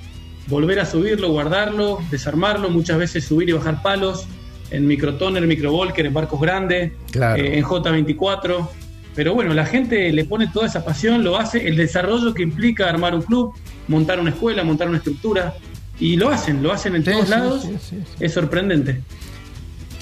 volver a subirlo, guardarlo, desarmarlo, muchas veces subir y bajar palos en microtoner, microvolker, en barcos grandes, Claro. eh, en J24. Pero bueno, la gente le pone toda esa pasión, lo hace, el desarrollo que implica armar un club, montar una escuela, montar una estructura, y lo hacen, lo hacen en Sí, todos sí, lados, sí, es sorprendente.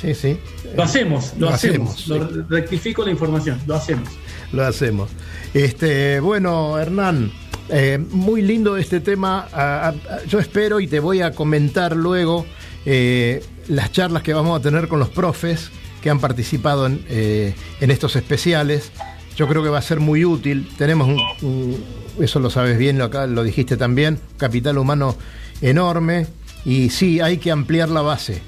Sí, sí. Lo hacemos, lo, Lo hacemos, hacemos, lo rectifico la información, lo hacemos. Lo hacemos. Este, bueno, Hernán, eh, muy lindo este tema. A- a- a- yo espero y te voy a comentar luego eh, las charlas que vamos a tener con los profes que han participado en, eh, en estos especiales. Yo creo que va a ser muy útil. Tenemos un, eso lo sabes bien, lo, dijiste también, capital humano enorme. Y sí, hay que ampliar la base.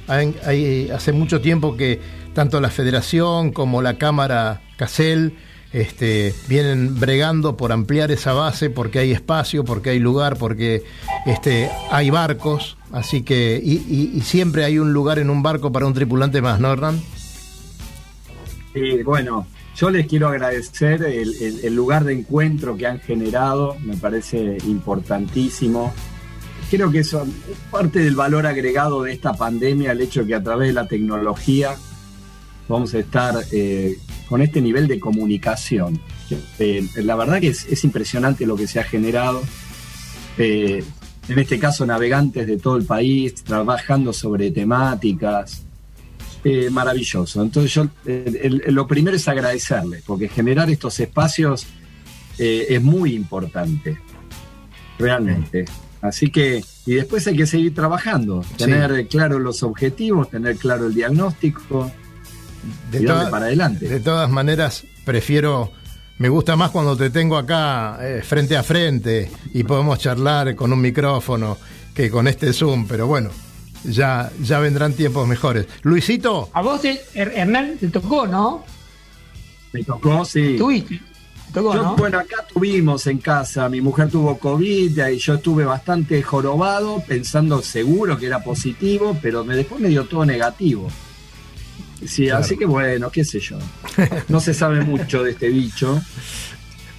Hace mucho tiempo que tanto la Federación como la Cámara Casel este, vienen bregando por ampliar esa base porque hay espacio, porque hay lugar, porque este, hay barcos. Así que, y- y siempre hay un lugar en un barco para un tripulante más, ¿no, Hernán? Y bueno, yo les quiero agradecer el, lugar de encuentro que han generado, me parece importantísimo. Creo que eso es parte del valor agregado de esta pandemia, el hecho de que a través de la tecnología vamos a estar eh, con este nivel de comunicación. Eh, la verdad que es, es impresionante lo que se ha generado. Eh, en este caso, navegantes de todo el país, trabajando sobre temáticas, eh, maravilloso. Entonces yo el- el- lo primero es agradecerle, porque generar estos espacios eh, es muy importante, realmente. Así que, y después hay que seguir trabajando, Sí. tener claro los objetivos, tener claro el diagnóstico De y darle toda- para adelante. De todas maneras, prefiero, me gusta más cuando te tengo acá eh, frente a frente y podemos charlar con un micrófono que con este Zoom, pero bueno, ya, ya vendrán tiempos mejores. Luisito, A vos, Hernán, te tocó, ¿no? Me tocó, sí. Tuviste. Te tocó, Yo, ¿no? Bueno, acá tuvimos en casa, mi mujer tuvo COVID y yo estuve bastante jorobado, pensando seguro que era positivo, pero me, después me dio todo negativo. Sí, Claro. así que bueno, qué sé yo. No se sabe mucho de este bicho.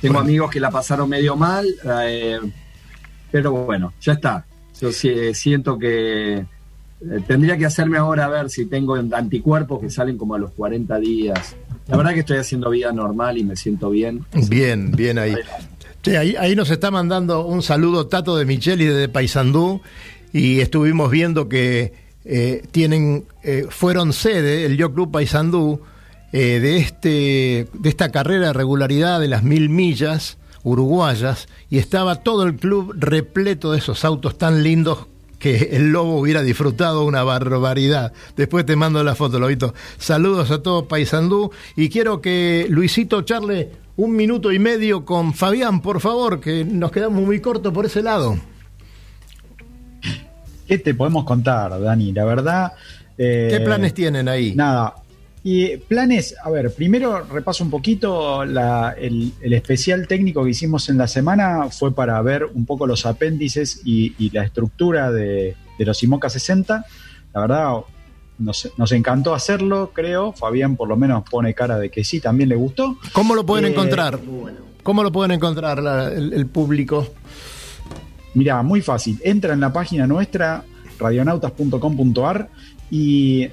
Tengo amigos que la pasaron medio mal, eh, pero bueno, ya está. Yo sí- siento que eh, tendría que hacerme ahora a ver si tengo anticuerpos que salen como a los 40 días. La verdad que estoy haciendo vida normal y me siento bien. bien, bien ahí, ahí nos está mandando un saludo Tato de Micheli de Paysandú y estuvimos viendo que eh, tienen, eh, fueron sede, el Yo Club Paysandú, eh, de, este, de esta carrera de regularidad de las mil millas uruguayas y estaba todo el club repleto de esos autos tan lindos que el lobo hubiera disfrutado una barbaridad. Después te mando la foto, Lobito. Saludos a todo Paysandú y quiero que Luisito charle un minuto y medio con Fabián, por favor, que nos quedamos muy cortos por ese lado. ¿Qué te podemos contar, Dani? La verdad. eh, ¿Qué planes tienen ahí? Nada. Y planes, a ver, primero repaso un poquito la- el, el especial técnico que hicimos en la semana fue para ver un poco los apéndices y, y la estructura de, de los IMOCA 60. La verdad, nos, nos encantó hacerlo, creo. Fabián por lo menos pone cara de que sí, también le gustó. ¿Cómo lo pueden Eh, encontrar? ¿Cómo lo pueden encontrar la- el, el público? Mira, muy fácil. Entra en la página nuestra, radionautas.com.ar, y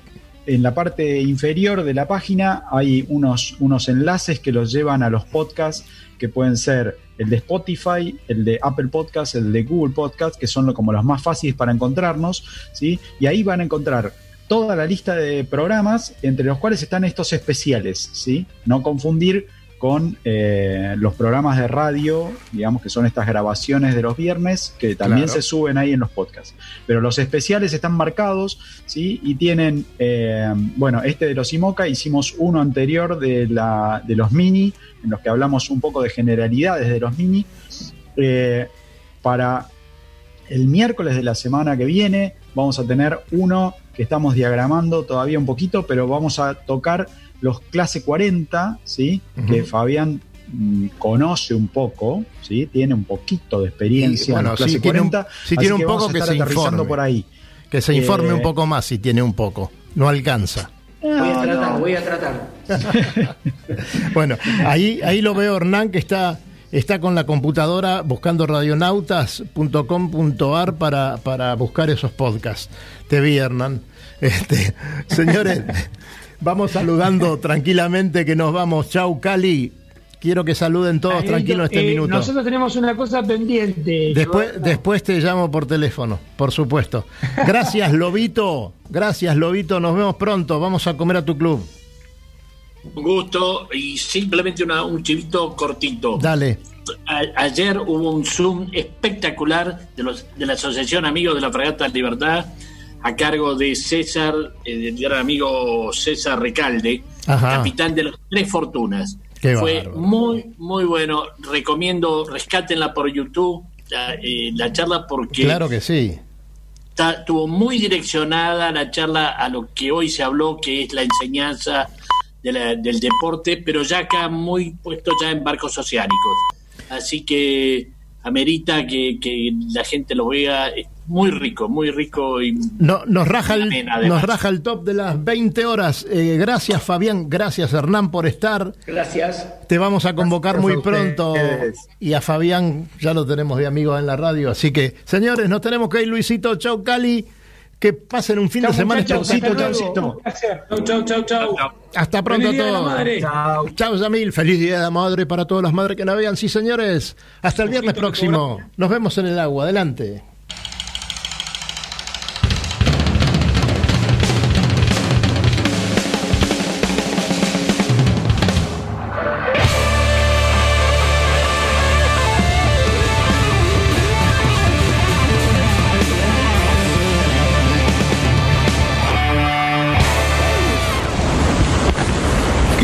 en la parte inferior de la página hay unos, unos enlaces que los llevan a los podcasts que pueden ser el de Spotify, el de Apple Podcasts, el de Google Podcasts, que son como los más fáciles para encontrarnos, ¿sí? Y ahí van a encontrar toda la lista de programas, entre los cuales están estos especiales, ¿sí? No confundir con eh, los programas de radio, digamos que son estas grabaciones de los viernes, que también Claro. se suben ahí en los podcasts. Pero los especiales están marcados, ¿sí? Y tienen, eh, bueno, este de los IMOCA, hicimos uno anterior de, la, de los mini, en los que hablamos un poco de generalidades de los mini. Eh, para el miércoles de la semana que viene vamos a tener uno que estamos diagramando todavía un poquito, pero vamos a tocar los clase 40, ¿sí? Que Fabián mm, conoce un poco, ¿sí? Tiene un poquito de experiencia Y, bueno, en los clase si tiene un- 40. si así tiene un que vamos poco que se aterrizando informe. por ahí. Que se informe Eh, un poco más si tiene un poco. No alcanza. Voy a tratar, voy a tratar. Bueno, ahí, ahí lo veo Hernán que está, está con la computadora buscando radionautas.com.ar para, para buscar esos podcasts. Te vi, Hernán. Este, señores, vamos saludando tranquilamente que nos vamos. Chau, Cali. Quiero que saluden todos tranquilos este eh, minuto. Nosotros tenemos una cosa pendiente. Después, te llamo por teléfono, por supuesto. Gracias, Lobito. Gracias, Lobito. Nos vemos pronto. Vamos a comer a tu club. Un gusto y simplemente una- un chivito cortito. Dale. A- ayer hubo un Zoom espectacular de, los, de la Asociación Amigos de la Fragata Libertad a cargo de César, eh, del gran amigo César Recalde, Ajá. capitán de las Tres Fortunas. Qué Fue bárbaro. muy, muy bueno. Recomiendo, rescátenla por YouTube, la, eh, la charla, porque Claro que sí. está- estuvo muy direccionada la charla a lo que hoy se habló, que es la enseñanza de la- del deporte, pero ya acá muy puesto ya en barcos oceánicos. Así que amerita que, que la gente lo vea. Muy rico, muy rico y No, nos, raja el, nos raja el top de las 20 horas. Eh, gracias Fabián, gracias Hernán por estar. Gracias. Te vamos a convocar Gracias muy a pronto. Y a Fabián ya lo tenemos de amigo en la radio. Así que, señores, nos tenemos que ir, Luisito. Chau, Cali. Que pasen un fin Chau, de semana luego. Chau. Chau, chau, chau, chau. Hasta pronto a todos. Chao, Yamil. Feliz Día de la Madre para todas las madres que navegan. Sí, señores. Hasta el viernes próximo. Nos vemos en el agua. Adelante.